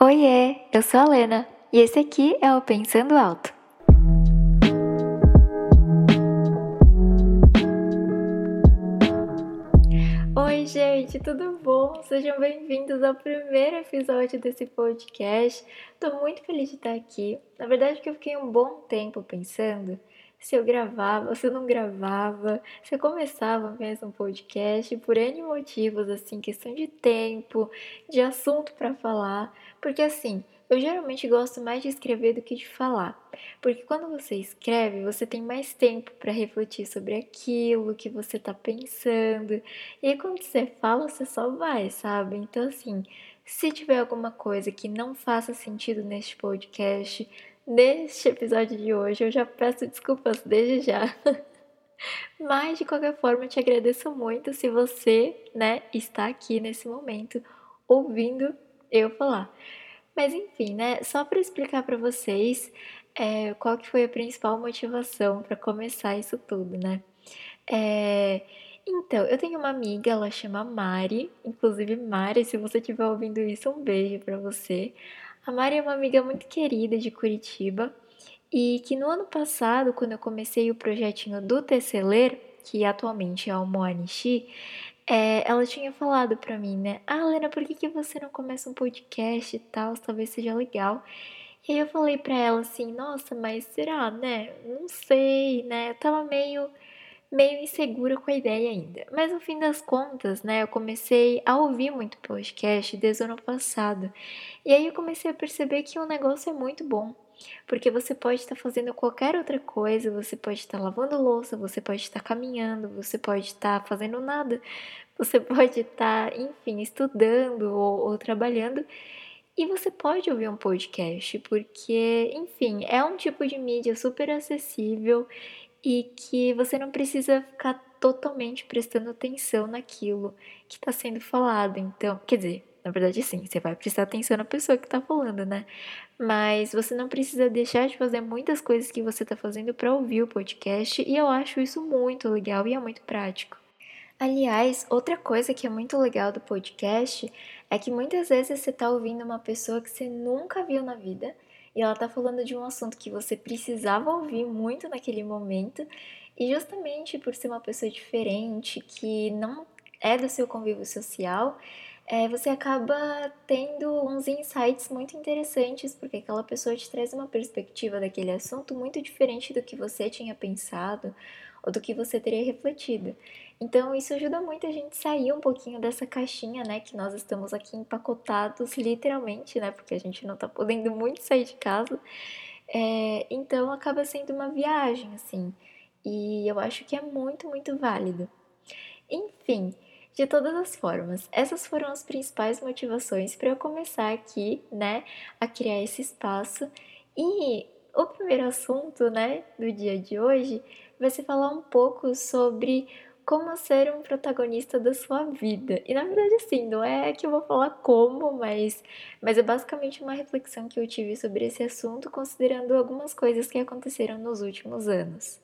Oiê, eu sou a Lena e esse aqui é o Pensando Alto. Oi, gente, tudo bom? Sejam bem-vindos ao primeiro episódio desse podcast. Tô muito feliz de estar aqui. Na verdade, que eu fiquei um bom tempo pensando se eu gravava, se eu não gravava, se eu começava mesmo um podcast por N motivos, assim, questão de tempo, de assunto para falar, porque assim, eu geralmente gosto mais de escrever do que de falar, porque quando você escreve, você tem mais tempo para refletir sobre aquilo que você tá pensando, e aí quando você fala, você só vai, sabe? Então, assim, se tiver alguma coisa que não faça sentido neste podcast, neste episódio de hoje. Eu já peço desculpas desde já. Mas de qualquer forma, eu te agradeço muito se você, né, está aqui nesse momento ouvindo eu falar. Mas enfim, né, só para explicar para vocês é, qual que foi a principal motivação para começar isso tudo, né? É, então, eu tenho uma amiga, ela chama Mari, inclusive Mari, se você estiver ouvindo isso, um beijo para você. A Mari é uma amiga muito querida de Curitiba e que no ano passado, quando eu comecei o projetinho do Teceler, que atualmente é o Moanishi, é, ela tinha falado pra mim, né? Ah, Lena, por que, que você não começa um podcast e tal? Talvez seja legal. E aí eu falei pra ela assim, nossa, mas será, né? Não sei, né? Eu tava meio meio insegura com a ideia ainda. Mas no fim das contas, né, eu comecei a ouvir muito podcast desde o ano passado. E aí eu comecei a perceber que o negócio é muito bom. Porque você pode estar fazendo qualquer outra coisa, você pode estar lavando louça, você pode estar caminhando, você pode estar fazendo nada, você pode estar, enfim, estudando ou, ou trabalhando. E você pode ouvir um podcast, porque, enfim, é um tipo de mídia super acessível e que você não precisa ficar totalmente prestando atenção naquilo que está sendo falado. Então, quer dizer, na verdade, sim, você vai prestar atenção na pessoa que está falando, né? Mas você não precisa deixar de fazer muitas coisas que você está fazendo para ouvir o podcast, e eu acho isso muito legal e é muito prático. Aliás, outra coisa que é muito legal do podcast é que muitas vezes você está ouvindo uma pessoa que você nunca viu na vida e ela tá falando de um assunto que você precisava ouvir muito naquele momento, e justamente por ser uma pessoa diferente, que não é do seu convívio social, é, você acaba tendo uns insights muito interessantes, porque aquela pessoa te traz uma perspectiva daquele assunto muito diferente do que você tinha pensado ou do que você teria refletido. Então isso ajuda muito a gente sair um pouquinho dessa caixinha, né, que nós estamos aqui empacotados literalmente, né, porque a gente não tá podendo muito sair de casa. É, então acaba sendo uma viagem, assim, e eu acho que é muito, muito válido. Enfim, de todas as formas, essas foram as principais motivações para eu começar aqui, né, a criar esse espaço. E o primeiro assunto, né, do dia de hoje vai ser falar um pouco sobre como ser um protagonista da sua vida. E na verdade, assim, não é que eu vou falar como, mas, mas é basicamente uma reflexão que eu tive sobre esse assunto, considerando algumas coisas que aconteceram nos últimos anos.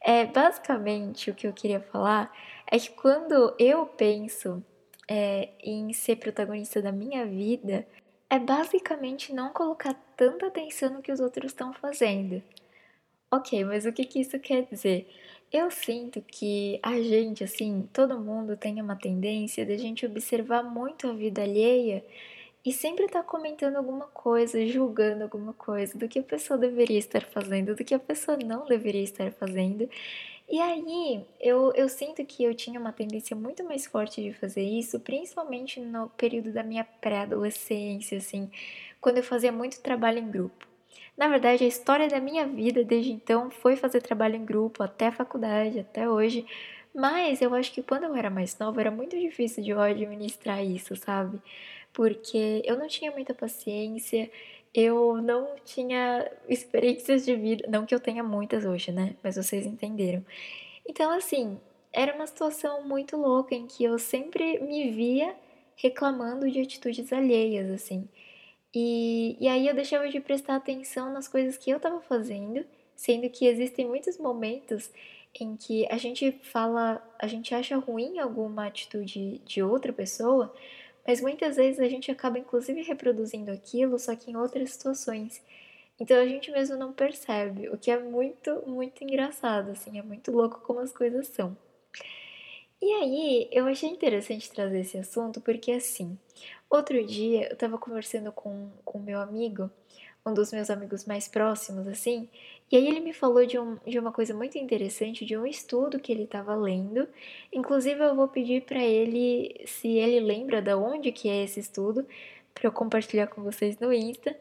É, basicamente, o que eu queria falar é que quando eu penso é, em ser protagonista da minha vida, é basicamente não colocar tanta atenção no que os outros estão fazendo. Ok, mas o que, que isso quer dizer? Eu sinto que a gente, assim, todo mundo tem uma tendência de a gente observar muito a vida alheia e sempre tá comentando alguma coisa, julgando alguma coisa, do que a pessoa deveria estar fazendo, do que a pessoa não deveria estar fazendo. E aí, eu, eu sinto que eu tinha uma tendência muito mais forte de fazer isso, principalmente no período da minha pré-adolescência, assim, quando eu fazia muito trabalho em grupo. Na verdade, a história da minha vida desde então foi fazer trabalho em grupo até a faculdade, até hoje. Mas eu acho que quando eu era mais nova era muito difícil de eu administrar isso, sabe? Porque eu não tinha muita paciência, eu não tinha experiências de vida, não que eu tenha muitas hoje, né? Mas vocês entenderam. Então, assim, era uma situação muito louca em que eu sempre me via reclamando de atitudes alheias, assim. E, e aí eu deixava de prestar atenção nas coisas que eu estava fazendo, sendo que existem muitos momentos em que a gente fala, a gente acha ruim alguma atitude de outra pessoa, mas muitas vezes a gente acaba inclusive reproduzindo aquilo, só que em outras situações. Então a gente mesmo não percebe, o que é muito, muito engraçado, assim, é muito louco como as coisas são. E aí, eu achei interessante trazer esse assunto porque, assim, outro dia eu tava conversando com o meu amigo, um dos meus amigos mais próximos, assim, e aí ele me falou de, um, de uma coisa muito interessante, de um estudo que ele estava lendo. Inclusive, eu vou pedir para ele se ele lembra de onde que é esse estudo, para eu compartilhar com vocês no Insta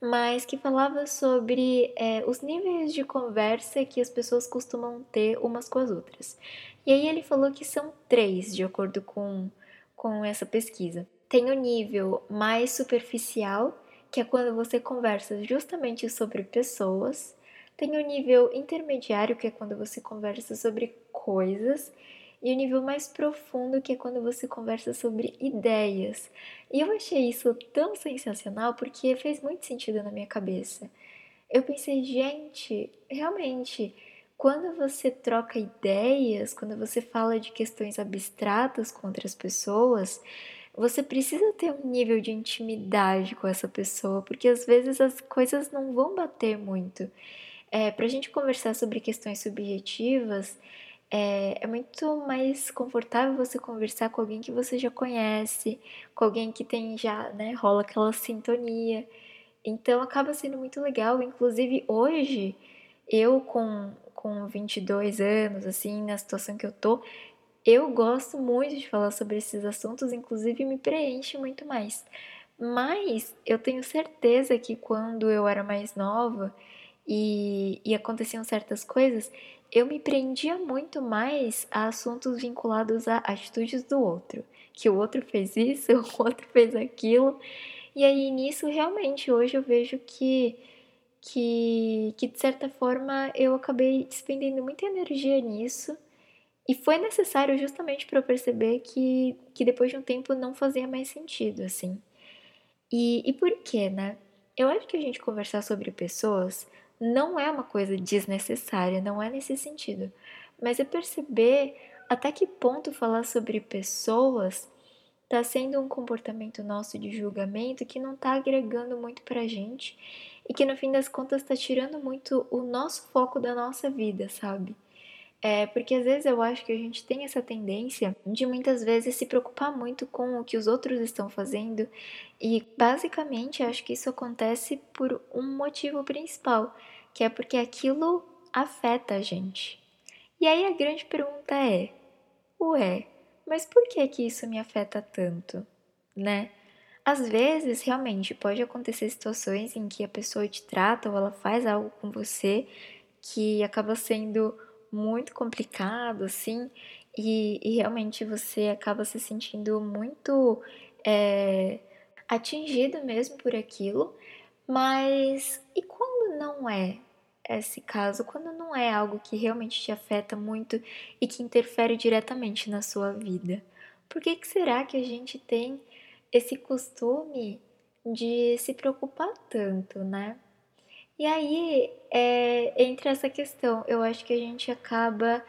mas que falava sobre é, os níveis de conversa que as pessoas costumam ter umas com as outras. E aí ele falou que são três, de acordo com, com essa pesquisa. Tem o nível mais superficial, que é quando você conversa justamente sobre pessoas. Tem o nível intermediário, que é quando você conversa sobre coisas e o nível mais profundo, que é quando você conversa sobre ideias. E eu achei isso tão sensacional porque fez muito sentido na minha cabeça. Eu pensei, gente, realmente, quando você troca ideias, quando você fala de questões abstratas com outras pessoas, você precisa ter um nível de intimidade com essa pessoa, porque às vezes as coisas não vão bater muito. É, Para a gente conversar sobre questões subjetivas, é, é, muito mais confortável você conversar com alguém que você já conhece, com alguém que tem já, né, rola aquela sintonia. Então acaba sendo muito legal. Inclusive hoje, eu com, com 22 anos, assim, na situação que eu tô, eu gosto muito de falar sobre esses assuntos, inclusive me preenche muito mais. Mas eu tenho certeza que quando eu era mais nova e, e aconteciam certas coisas, eu me prendia muito mais a assuntos vinculados a atitudes do outro. Que o outro fez isso, o outro fez aquilo. E aí nisso realmente hoje eu vejo que que, que de certa forma eu acabei despendendo muita energia nisso. E foi necessário justamente para eu perceber que, que depois de um tempo não fazia mais sentido, assim. E, e por quê, né? Eu acho que a gente conversar sobre pessoas não é uma coisa desnecessária, não é nesse sentido, mas é perceber até que ponto falar sobre pessoas está sendo um comportamento nosso de julgamento que não está agregando muito para gente e que no fim das contas está tirando muito o nosso foco da nossa vida, sabe? É, porque às vezes eu acho que a gente tem essa tendência de muitas vezes se preocupar muito com o que os outros estão fazendo, e basicamente acho que isso acontece por um motivo principal, que é porque aquilo afeta a gente. E aí a grande pergunta é: ué, mas por que que isso me afeta tanto, né? Às vezes, realmente, pode acontecer situações em que a pessoa te trata ou ela faz algo com você que acaba sendo muito complicado, assim, e, e realmente você acaba se sentindo muito é, atingido mesmo por aquilo. Mas e quando não é esse caso? Quando não é algo que realmente te afeta muito e que interfere diretamente na sua vida? Por que, que será que a gente tem esse costume de se preocupar tanto, né? E aí, é, entre essa questão, eu acho que a gente acaba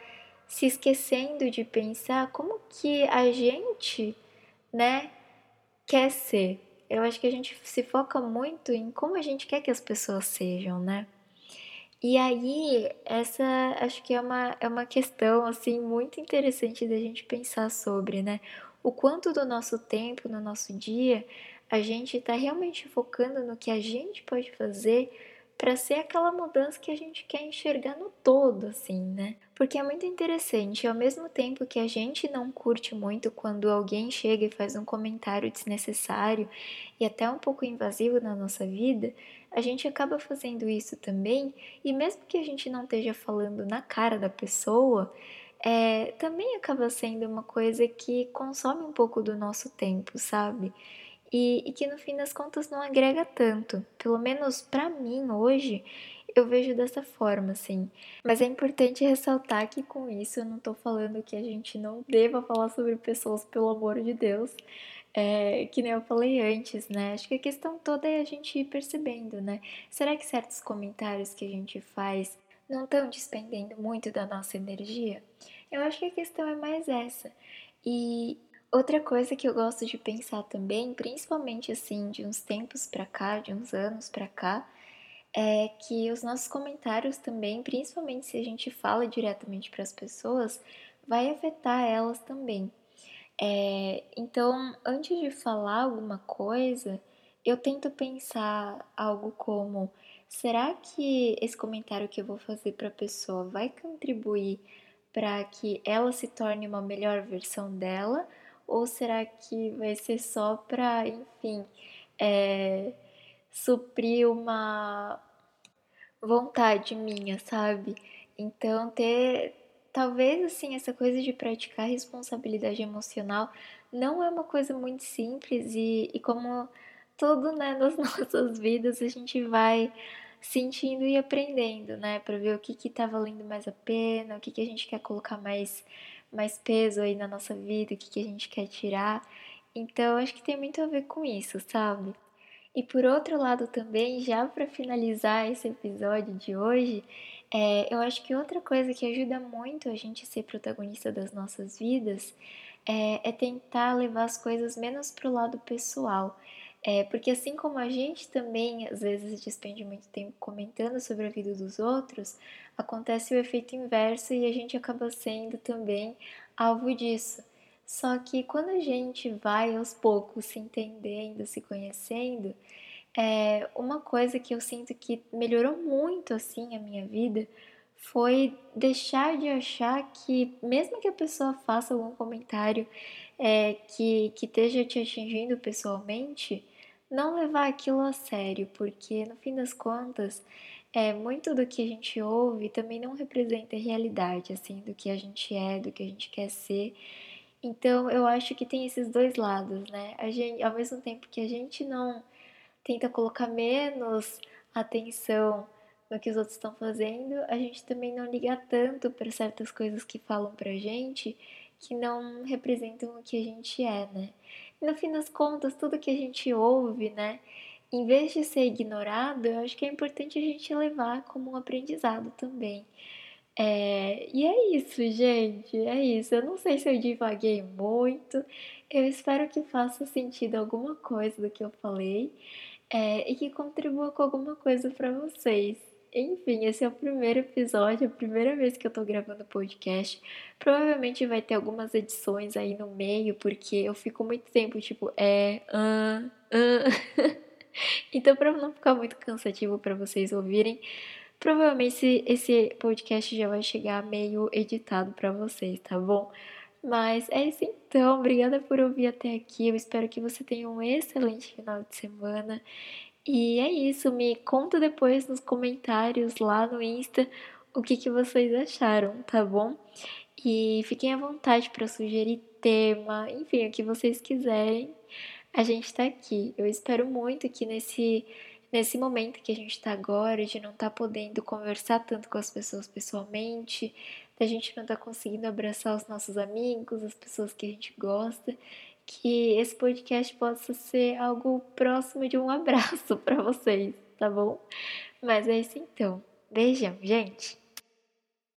se esquecendo de pensar como que a gente, né, quer ser. Eu acho que a gente se foca muito em como a gente quer que as pessoas sejam, né? E aí, essa acho que é uma, é uma questão, assim, muito interessante da gente pensar sobre, né? O quanto do nosso tempo, no nosso dia, a gente está realmente focando no que a gente pode fazer para ser aquela mudança que a gente quer enxergar no todo, assim, né? Porque é muito interessante, ao mesmo tempo que a gente não curte muito quando alguém chega e faz um comentário desnecessário e até um pouco invasivo na nossa vida, a gente acaba fazendo isso também, e mesmo que a gente não esteja falando na cara da pessoa, é, também acaba sendo uma coisa que consome um pouco do nosso tempo, sabe? E, e que no fim das contas não agrega tanto. Pelo menos para mim hoje, eu vejo dessa forma, assim. Mas é importante ressaltar que com isso eu não tô falando que a gente não deva falar sobre pessoas, pelo amor de Deus. É, que nem eu falei antes, né? Acho que a questão toda é a gente ir percebendo, né? Será que certos comentários que a gente faz não estão despendendo muito da nossa energia? Eu acho que a questão é mais essa. E Outra coisa que eu gosto de pensar também, principalmente assim, de uns tempos para cá, de uns anos para cá, é que os nossos comentários também, principalmente se a gente fala diretamente para as pessoas, vai afetar elas também. É, então, antes de falar alguma coisa, eu tento pensar algo como: será que esse comentário que eu vou fazer para a pessoa vai contribuir para que ela se torne uma melhor versão dela? Ou será que vai ser só para, enfim, é, suprir uma vontade minha, sabe? Então, ter talvez assim essa coisa de praticar responsabilidade emocional não é uma coisa muito simples e, e como tudo né, nas nossas vidas a gente vai sentindo e aprendendo, né, para ver o que que tá valendo mais a pena, o que que a gente quer colocar mais mais peso aí na nossa vida, o que que a gente quer tirar. Então, acho que tem muito a ver com isso, sabe? E por outro lado também, já para finalizar esse episódio de hoje, é, eu acho que outra coisa que ajuda muito a gente ser protagonista das nossas vidas é, é tentar levar as coisas menos pro lado pessoal. É, porque assim como a gente também às vezes despende muito tempo comentando sobre a vida dos outros, acontece o efeito inverso e a gente acaba sendo também alvo disso. Só que quando a gente vai aos poucos se entendendo, se conhecendo, é, uma coisa que eu sinto que melhorou muito assim a minha vida foi deixar de achar que, mesmo que a pessoa faça algum comentário é, que, que esteja te atingindo pessoalmente, não levar aquilo a sério, porque no fim das contas, é, muito do que a gente ouve também não representa a realidade, assim, do que a gente é, do que a gente quer ser. Então, eu acho que tem esses dois lados, né? A gente, ao mesmo tempo que a gente não tenta colocar menos atenção no que os outros estão fazendo, a gente também não liga tanto para certas coisas que falam pra gente que não representam o que a gente é, né? E no fim das contas, tudo que a gente ouve, né? Em vez de ser ignorado, eu acho que é importante a gente levar como um aprendizado também. É, e é isso, gente, é isso. Eu não sei se eu divaguei muito, eu espero que faça sentido alguma coisa do que eu falei é, e que contribua com alguma coisa para vocês. Enfim, esse é o primeiro episódio, a primeira vez que eu tô gravando podcast. Provavelmente vai ter algumas edições aí no meio, porque eu fico muito tempo tipo, é, ah, ah. então, para não ficar muito cansativo para vocês ouvirem, provavelmente esse podcast já vai chegar meio editado para vocês, tá bom? Mas é isso então, obrigada por ouvir até aqui. Eu espero que você tenha um excelente final de semana. E é isso, me conta depois nos comentários lá no Insta o que, que vocês acharam, tá bom? E fiquem à vontade para sugerir tema, enfim, o que vocês quiserem. A gente tá aqui. Eu espero muito que nesse nesse momento que a gente está agora, de não estar tá podendo conversar tanto com as pessoas pessoalmente, da gente não estar tá conseguindo abraçar os nossos amigos, as pessoas que a gente gosta, que esse podcast possa ser algo próximo de um abraço para vocês, tá bom? Mas é isso então. Beijão, gente!